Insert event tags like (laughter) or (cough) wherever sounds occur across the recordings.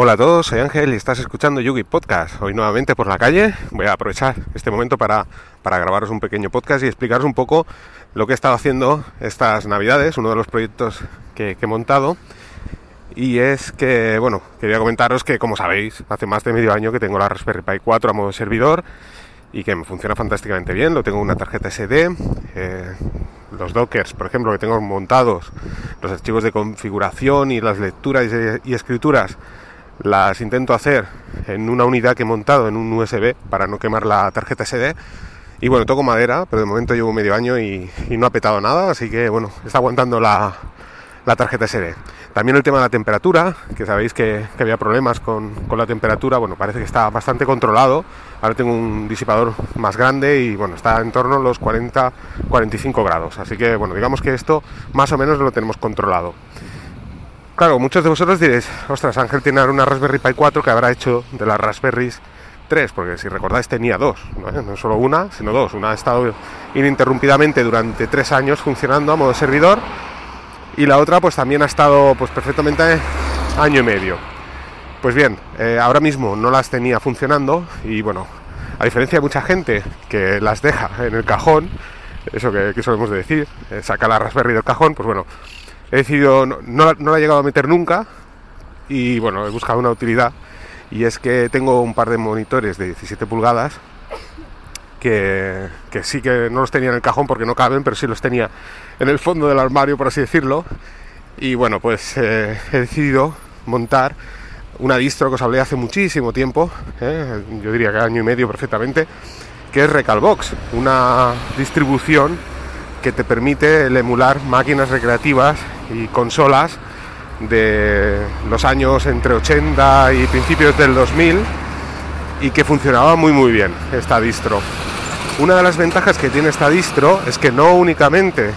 Hola a todos, soy Ángel y estás escuchando Yugi Podcast. Hoy nuevamente por la calle. Voy a aprovechar este momento para, grabaros un pequeño podcast y explicaros un poco lo que he estado haciendo estas navidades, uno de los proyectos que, he montado. Y es que, bueno, quería comentaros que, como sabéis, hace más de medio año que tengo la Raspberry Pi 4 a modo servidor y que me funciona fantásticamente bien. Lo tengo una tarjeta SD. Eh, los dockers, por ejemplo, que tengo montados, los archivos de configuración y las lecturas y escrituras las intento hacer en una unidad que he montado en un USB para no quemar la tarjeta SD. Y bueno, toco madera, pero de momento llevo medio año y, no ha petado nada, así que bueno, está aguantando la, tarjeta SD. También el tema de la temperatura, que sabéis que, había problemas con, la temperatura, bueno, parece que está bastante controlado. Ahora tengo un disipador más grande y bueno, está en torno a los 40-45 grados. Así que bueno, digamos que esto más o menos lo tenemos controlado. Claro, muchos de vosotros diréis, ostras, Ángel tiene una Raspberry Pi 4 que habrá hecho de las Raspberries 3, porque si recordáis tenía dos, ¿no? solo una, sino dos. Una ha estado ininterrumpidamente durante tres años funcionando a modo servidor y la otra pues también ha estado pues perfectamente año y medio. Pues bien, eh, ahora mismo no las tenía funcionando y bueno, a diferencia de mucha gente que las deja en el cajón, eso que, solemos decir, eh, saca la Raspberry del cajón, pues bueno, he decidido, no, no, la he llegado a meter nunca y bueno, he buscado una utilidad y es que tengo un par de monitores de 17 pulgadas que, sí que no los tenía en el cajón porque no caben, pero sí los tenía en el fondo del armario, por así decirlo. Y bueno, pues eh, he decidido montar una distro que os hablé hace muchísimo tiempo, eh, yo diría que año y medio perfectamente, que es Recalbox, una distribución que te permite el emular máquinas recreativas y consolas de los años entre 80 y principios del 2000 y que funcionaba muy muy bien esta distro. Una de las ventajas que tiene esta distro es que no únicamente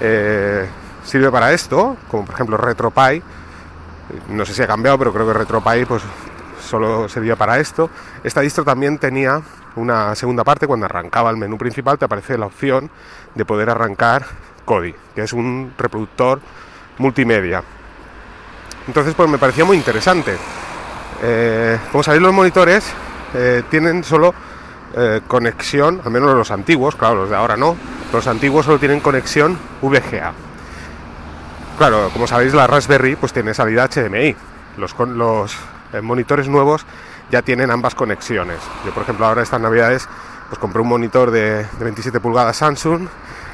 eh, sirve para esto, como por ejemplo RetroPie, no sé si ha cambiado, pero creo que RetroPie pues solo servía para esto. Esta distro también tenía una segunda parte, cuando arrancaba el menú principal te aparece la opción de poder arrancar Kodi, que es un reproductor multimedia. Entonces, pues me parecía muy interesante. Eh, como sabéis, los monitores eh, tienen solo eh, conexión, al menos los antiguos, claro, los de ahora no, los antiguos solo tienen conexión VGA. Claro, como sabéis, la Raspberry pues tiene salida HDMI. Los, monitores nuevos ya tienen ambas conexiones. Yo, por ejemplo, ahora estas navidades pues compré un monitor de, de 27 pulgadas Samsung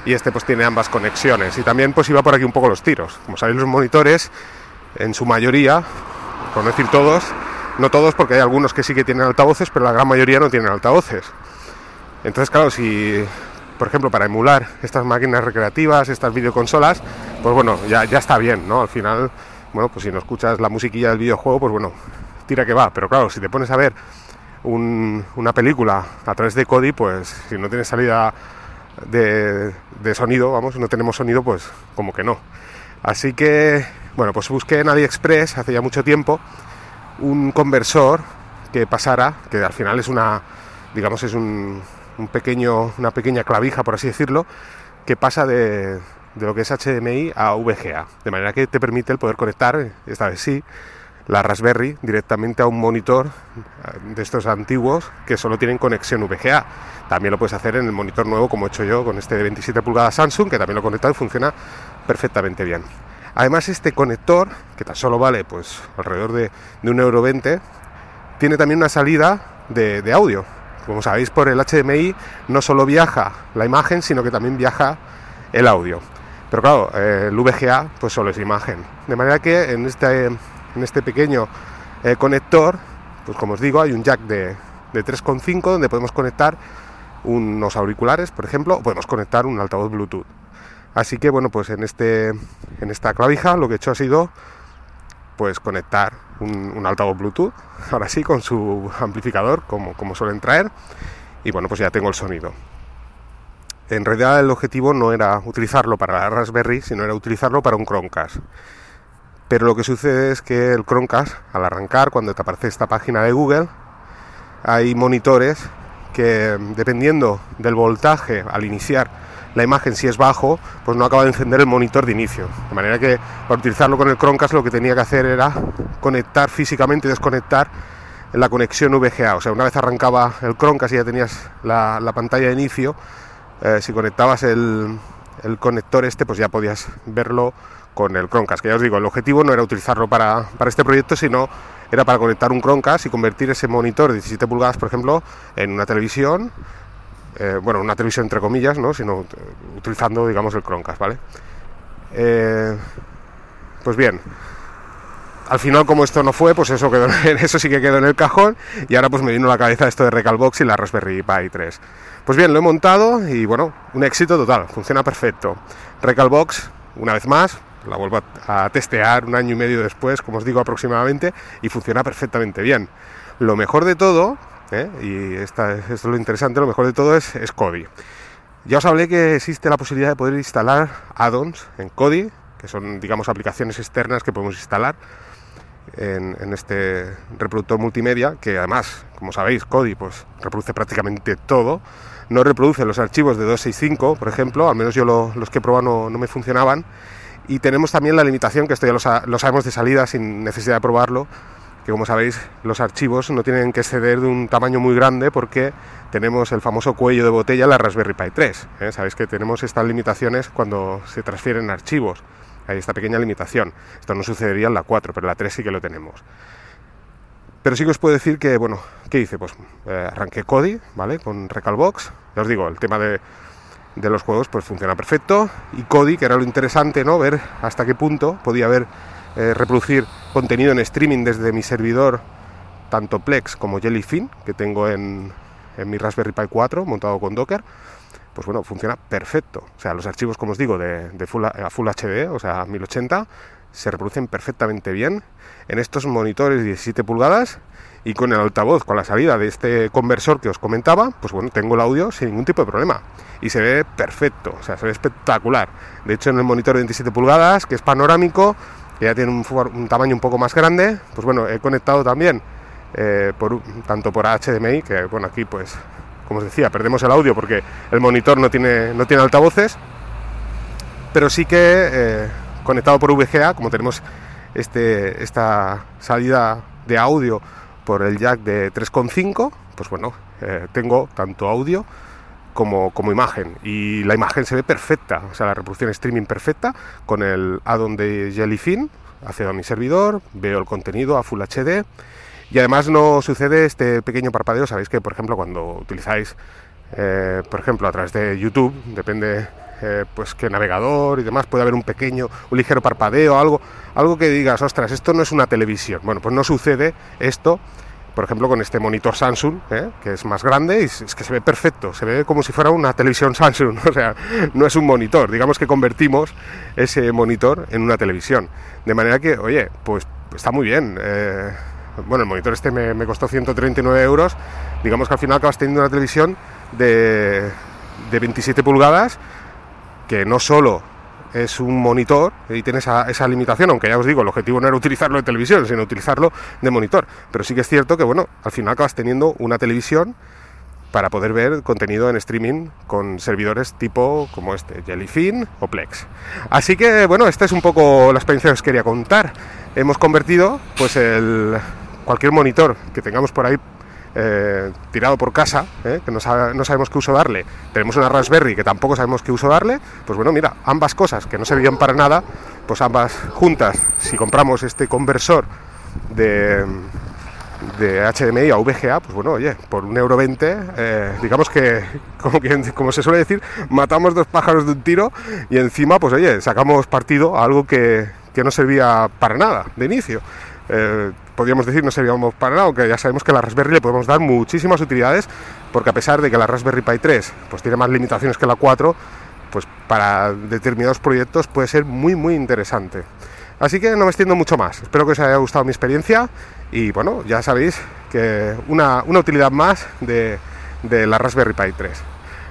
y este pues tiene ambas conexiones. Y también pues iba por aquí un poco los tiros. Como sabéis los monitores en su mayoría por no decir todos no todos porque hay algunos que sí que tienen altavoces pero la gran mayoría no tienen altavoces. Entonces claro si por ejemplo para emular estas máquinas recreativas estas videoconsolas pues bueno ya, ya está bien no al final bueno pues si no escuchas la musiquilla del videojuego pues bueno tira que va. Pero claro si te pones a ver una película a través de Kodi pues si no tienes salida de, sonido, vamos, no tenemos sonido, pues como que no. Así que, bueno, pues busqué en AliExpress hace ya mucho tiempo un conversor que pasara, que al final es una, digamos, es un, un pequeño, una pequeña clavija, por así decirlo, que pasa de, de lo que es HDMI a VGA, de manera que te permite el poder conectar, esta vez sí, la Raspberry directamente a un monitor eh, de estos antiguos que solo tienen conexión VGA. También lo puedes hacer en el monitor nuevo como he hecho yo con este de 27 pulgadas Samsung que también lo he conectado y funciona perfectamente bien. Además este conector, que tan solo vale pues alrededor de, de 1,20€, tiene también una salida de, audio. Como sabéis por el HDMI no solo viaja la imagen, sino que también viaja el audio. Pero claro, eh, el VGA pues solo es imagen. De manera que en este en este pequeño eh, conector, pues como os digo, hay un jack de, de 3,5 donde podemos conectar unos auriculares, por ejemplo, o podemos conectar un altavoz Bluetooth. Así que bueno, pues en este en esta clavija lo que he hecho ha sido pues conectar un, altavoz Bluetooth, (laughs) ahora sí con su amplificador como, como suelen traer, y bueno, pues ya tengo el sonido. En realidad el objetivo no era utilizarlo para la Raspberry, sino era utilizarlo para un Chromecast. Pero lo que sucede es que el Chromecast, al arrancar, cuando te aparece esta página de Google, hay monitores que dependiendo del voltaje al iniciar la imagen si es bajo, pues no acaba de encender el monitor de inicio. De manera que para utilizarlo con el Chromecast lo que tenía que hacer era conectar físicamente y desconectar la conexión VGA. O sea, una vez arrancaba el Chromecast y ya tenías la, pantalla de inicio, eh, si conectabas el, el conector este, pues ya podías verlo con el Chromecast. Que ya os digo, el objetivo no era utilizarlo para, para este proyecto, sino era para conectar un Chromecast y convertir ese monitor de 17 pulgadas, por ejemplo, en una televisión, eh, bueno, una televisión entre comillas, ¿no? sino utilizando, digamos, el Chromecast, ¿vale? Eh, pues bien, al final como esto no fue, pues eso, quedó, (laughs) eso sí que quedó en el cajón y ahora pues me vino a la cabeza esto de Recalbox y la Raspberry Pi 3. Pues bien, lo he montado y bueno, un éxito total, funciona perfecto. Recalbox, una vez más, la vuelvo a, testear un año y medio después, como os digo aproximadamente, y funciona perfectamente bien. Lo mejor de todo, ¿eh? y esto es lo interesante, lo mejor de todo es, es Kodi. Ya os hablé que existe la posibilidad de poder instalar add-ons en Kodi, que son, digamos, aplicaciones externas que podemos instalar en, en, este reproductor multimedia, que además, como sabéis, Kodi pues, reproduce prácticamente todo. No reproduce los archivos de 265, por ejemplo, al menos yo los que he probado no me funcionaban y tenemos también la limitación, que esto ya lo, sabemos de salida sin necesidad de probarlo, que como sabéis los archivos no tienen que exceder de un tamaño muy grande porque tenemos el famoso cuello de botella la Raspberry Pi 3. ¿eh? Sabéis que tenemos estas limitaciones cuando se transfieren archivos. Hay esta pequeña limitación. Esto no sucedería en la 4, pero en la 3 sí que lo tenemos. Pero sí que os puedo decir que, bueno, ¿qué hice? Pues eh, arranqué Kodi, ¿vale? Con Recalbox. Ya os digo, el tema de de los juegos pues funciona perfecto y Kodi, que era lo interesante, ¿no? Ver hasta qué punto podía haber eh, reproducir contenido en streaming desde mi servidor, tanto Plex como Jellyfin, que tengo en, en mi Raspberry Pi 4 montado con Docker, pues bueno, funciona perfecto. O sea, los archivos, como os digo, de, full, a Full HD, o sea, 1080, se reproducen perfectamente bien en estos monitores de 17 pulgadas y con el altavoz, con la salida de este conversor que os comentaba, pues bueno, tengo el audio sin ningún tipo de problema. Y se ve perfecto, o sea, se ve espectacular. De hecho, en el monitor de 27 pulgadas, que es panorámico, que ya tiene un, tamaño un poco más grande, pues bueno, he conectado también eh, tanto por HDMI, que bueno, aquí pues, como os decía, perdemos el audio porque el monitor no tiene, no tiene altavoces, pero sí que eh, conectado por VGA, como tenemos este, esta salida de audio por el jack de 3.5, pues bueno, eh, tengo tanto audio como, como, imagen. Y la imagen se ve perfecta, o sea, la reproducción streaming perfecta con el add-on de Jellyfin, accedo a mi servidor, veo el contenido a Full HD y además no sucede este pequeño parpadeo, sabéis que por ejemplo cuando utilizáis, eh, por ejemplo a través de YouTube, depende eh, pues qué navegador y demás, puede haber un pequeño, un ligero parpadeo, algo, algo que digas, ostras, esto no es una televisión. Bueno, pues no sucede esto, por ejemplo, con este monitor Samsung, ¿eh? que es más grande y es que se ve perfecto, se ve como si fuera una televisión Samsung, (laughs) o sea, no es un monitor, digamos que convertimos ese monitor en una televisión. De manera que, oye, pues está muy bien. Bueno, el monitor este me, costó 139 euros, digamos que al final acabas teniendo una televisión de, de 27 pulgadas que no solo es un monitor y tiene esa, esa, limitación, aunque ya os digo, el objetivo no era utilizarlo de televisión, sino utilizarlo de monitor. Pero sí que es cierto que, bueno, al final acabas teniendo una televisión para poder ver contenido en streaming con servidores tipo como este, Jellyfin o Plex. Así que, bueno, esta es un poco la experiencia que os quería contar. Hemos convertido, pues, el, cualquier monitor que tengamos por ahí eh, tirado por casa, eh, que no, sabemos qué uso darle, tenemos una Raspberry que tampoco sabemos qué uso darle, pues bueno, mira, ambas cosas que no servían para nada, pues ambas juntas, si compramos este conversor de, de HDMI a VGA, pues bueno, oye, por un euro veinte, eh, digamos que, como, como se suele decir, matamos dos pájaros de un tiro y encima, pues oye, sacamos partido a algo que, que no servía para nada de inicio eh, podríamos decir no seríamos para nada, aunque ya sabemos que a la Raspberry le podemos dar muchísimas utilidades, porque a pesar de que la Raspberry Pi 3 pues tiene más limitaciones que la 4, pues para determinados proyectos puede ser muy muy interesante. Así que no me extiendo mucho más. Espero que os haya gustado mi experiencia y bueno, ya sabéis que una, una utilidad más de, de la Raspberry Pi 3.